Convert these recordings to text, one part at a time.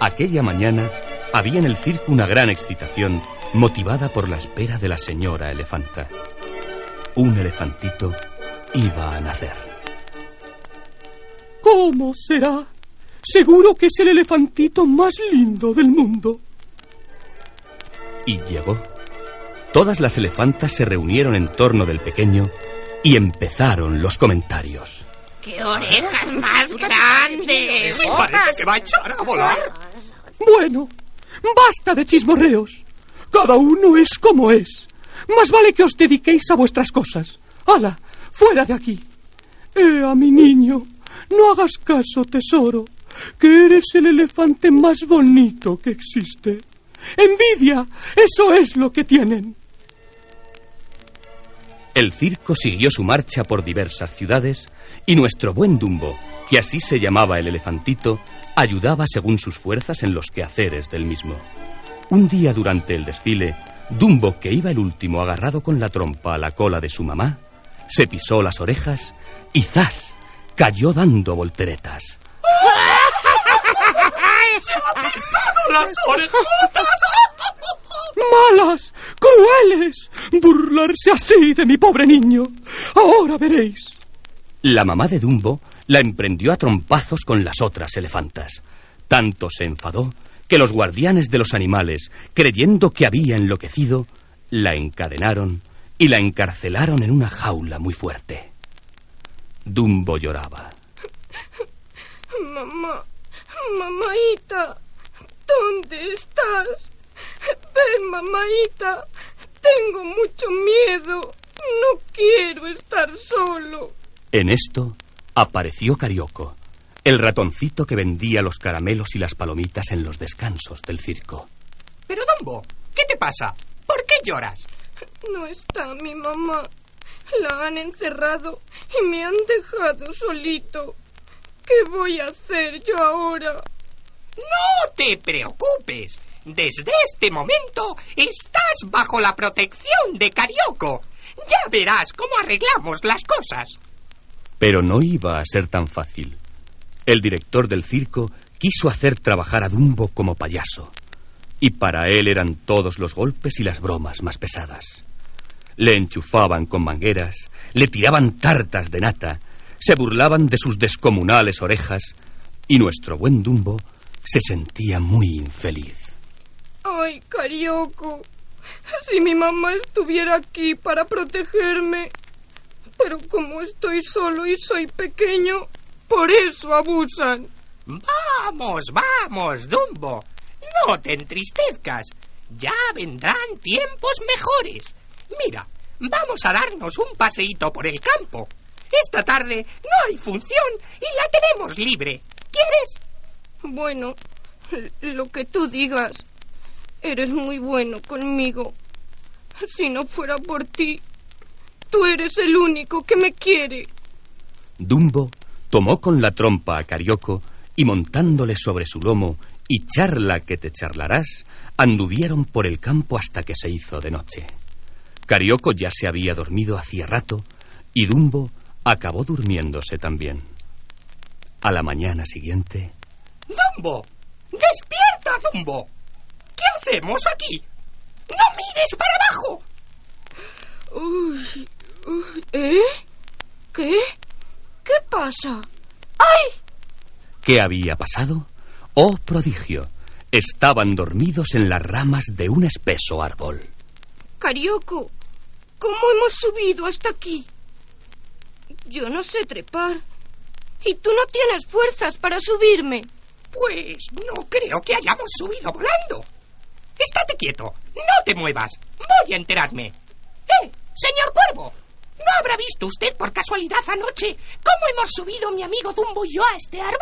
Aquella mañana había en el circo una gran excitación motivada por la espera de la señora elefanta. Un elefantito iba a nacer. ¿Cómo será? Seguro que es el elefantito más lindo del mundo. Y llegó. Todas las elefantas se reunieron en torno del pequeño y empezaron los comentarios. ¡Qué orejas más grandes! Sí, parece que va a echar a volar. Bueno, basta de chismorreos. Cada uno es como es. Más vale que os dediquéis a vuestras cosas. ¡Hala! ¡Fuera de aquí! Eh, a mi niño, no hagas caso, tesoro, que eres el elefante más bonito que existe. Envidia, eso es lo que tienen. El circo siguió su marcha por diversas ciudades y nuestro buen Dumbo, que así se llamaba el elefantito, ayudaba según sus fuerzas en los quehaceres del mismo. Un día durante el desfile, Dumbo, que iba el último agarrado con la trompa a la cola de su mamá, se pisó las orejas y ¡zas! cayó dando volteretas. ¡Se ha pisado las orejotas! ¡Malas! ¡Crueles! Burlarse así de mi pobre niño. Ahora veréis. La mamá de Dumbo la emprendió a trompazos con las otras elefantas. Tanto se enfadó que los guardianes de los animales, creyendo que había enloquecido, la encadenaron y la encarcelaron en una jaula muy fuerte. Dumbo lloraba. Mamá, mamaita, ¿dónde estás? Ven, mamaita, tengo mucho miedo. No quiero estar solo. En esto apareció Carioco, el ratoncito que vendía los caramelos y las palomitas en los descansos del circo. Pero, Dumbo, ¿qué te pasa? ¿Por qué lloras? No está mi mamá. La han encerrado y me han dejado solito. ¿Qué voy a hacer yo ahora? No te preocupes. Desde este momento estás bajo la protección de Carioco. Ya verás cómo arreglamos las cosas. Pero no iba a ser tan fácil. El director del circo quiso hacer trabajar a Dumbo como payaso. Y para él eran todos los golpes y las bromas más pesadas. Le enchufaban con mangueras, le tiraban tartas de nata, se burlaban de sus descomunales orejas y nuestro buen Dumbo se sentía muy infeliz. Ay, Carioco, si mi mamá estuviera aquí para protegerme. Pero como estoy solo y soy pequeño, por eso abusan. Vamos, vamos, Dumbo. No te entristezcas. Ya vendrán tiempos mejores. Mira, vamos a darnos un paseíto por el campo. Esta tarde no hay función y la tenemos libre. ¿Quieres? Bueno, lo que tú digas. Eres muy bueno conmigo. Si no fuera por ti, tú eres el único que me quiere. Dumbo tomó con la trompa a Carioco y montándole sobre su lomo y charla que te charlarás, anduvieron por el campo hasta que se hizo de noche. Carioco ya se había dormido hacía rato y Dumbo acabó durmiéndose también. A la mañana siguiente. ¡Dumbo! ¡Despierta, Dumbo! ¿Qué hacemos aquí? ¡No mires para abajo! Uy, uy, ¿Eh? ¿Qué? ¿Qué pasa? ¡Ay! ¿Qué había pasado? ¡Oh, prodigio! Estaban dormidos en las ramas de un espeso árbol. Carioco, ¿cómo hemos subido hasta aquí? Yo no sé trepar. Y tú no tienes fuerzas para subirme. Pues no creo que hayamos subido volando. Estate quieto, no te muevas. Voy a enterarme. ¡Eh, señor Cuervo! ¿No habrá visto usted por casualidad anoche cómo hemos subido mi amigo Dumbo y yo a este árbol?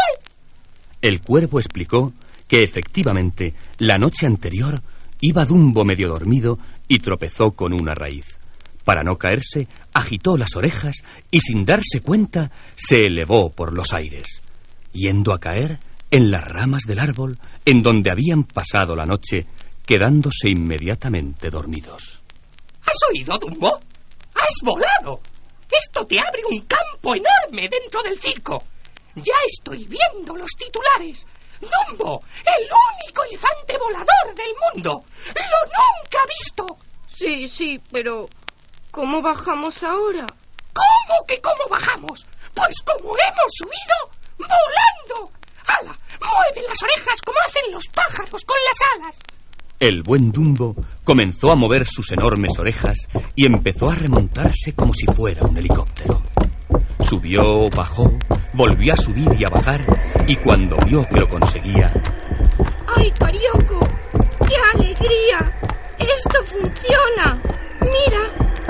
El cuervo explicó que efectivamente la noche anterior iba Dumbo medio dormido y tropezó con una raíz. Para no caerse, agitó las orejas y sin darse cuenta se elevó por los aires, yendo a caer en las ramas del árbol en donde habían pasado la noche, quedándose inmediatamente dormidos. ¿Has oído, Dumbo? ¡Has volado! Esto te abre un campo enorme dentro del circo. Ya estoy viendo los titulares. Dumbo, el único elefante volador del mundo. Lo nunca visto. Sí, sí, pero ¿cómo bajamos ahora? ¿Cómo que cómo bajamos? Pues como hemos subido, volando. ¡Hala! Mueve las orejas como hacen los pájaros con las alas. El buen Dumbo comenzó a mover sus enormes orejas y empezó a remontarse como si fuera un helicóptero. Subió, bajó, volvió a subir y a bajar, y cuando vio que lo conseguía, ¡Ay, Carioco! ¡Qué alegría! ¡Esto funciona! Mira,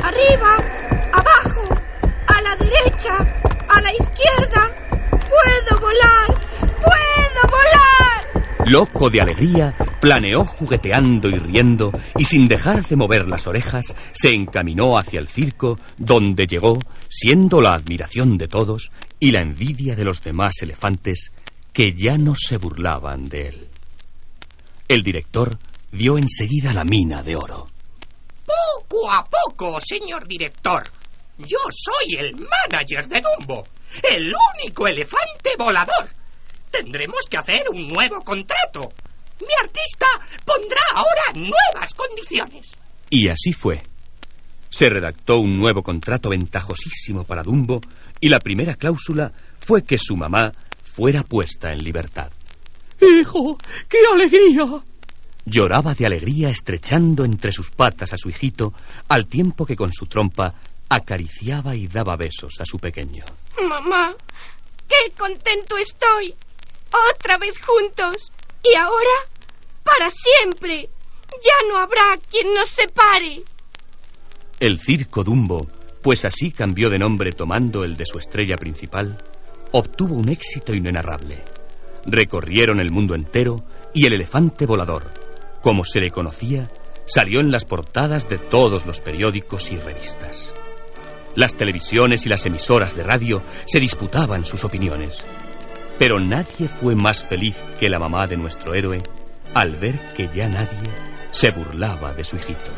arriba, abajo, a la derecha, a la izquierda. ¡Puedo volar! ¡Puedo volar! loco de alegría, planeó jugueteando y riendo, y sin dejar de mover las orejas, se encaminó hacia el circo, donde llegó, siendo la admiración de todos y la envidia de los demás elefantes, que ya no se burlaban de él. El director vio enseguida la mina de oro. Poco a poco, señor director. Yo soy el manager de Dumbo, el único elefante volador. Tendremos que hacer un nuevo contrato. Mi artista pondrá ahora nuevas condiciones. Y así fue. Se redactó un nuevo contrato ventajosísimo para Dumbo y la primera cláusula fue que su mamá fuera puesta en libertad. Hijo, qué alegría. Lloraba de alegría estrechando entre sus patas a su hijito, al tiempo que con su trompa acariciaba y daba besos a su pequeño. Mamá, qué contento estoy. Otra vez juntos. Y ahora, para siempre. Ya no habrá quien nos separe. El circo Dumbo, pues así cambió de nombre tomando el de su estrella principal, obtuvo un éxito inenarrable. Recorrieron el mundo entero y el elefante volador, como se le conocía, salió en las portadas de todos los periódicos y revistas. Las televisiones y las emisoras de radio se disputaban sus opiniones. Pero nadie fue más feliz que la mamá de nuestro héroe al ver que ya nadie se burlaba de su hijito.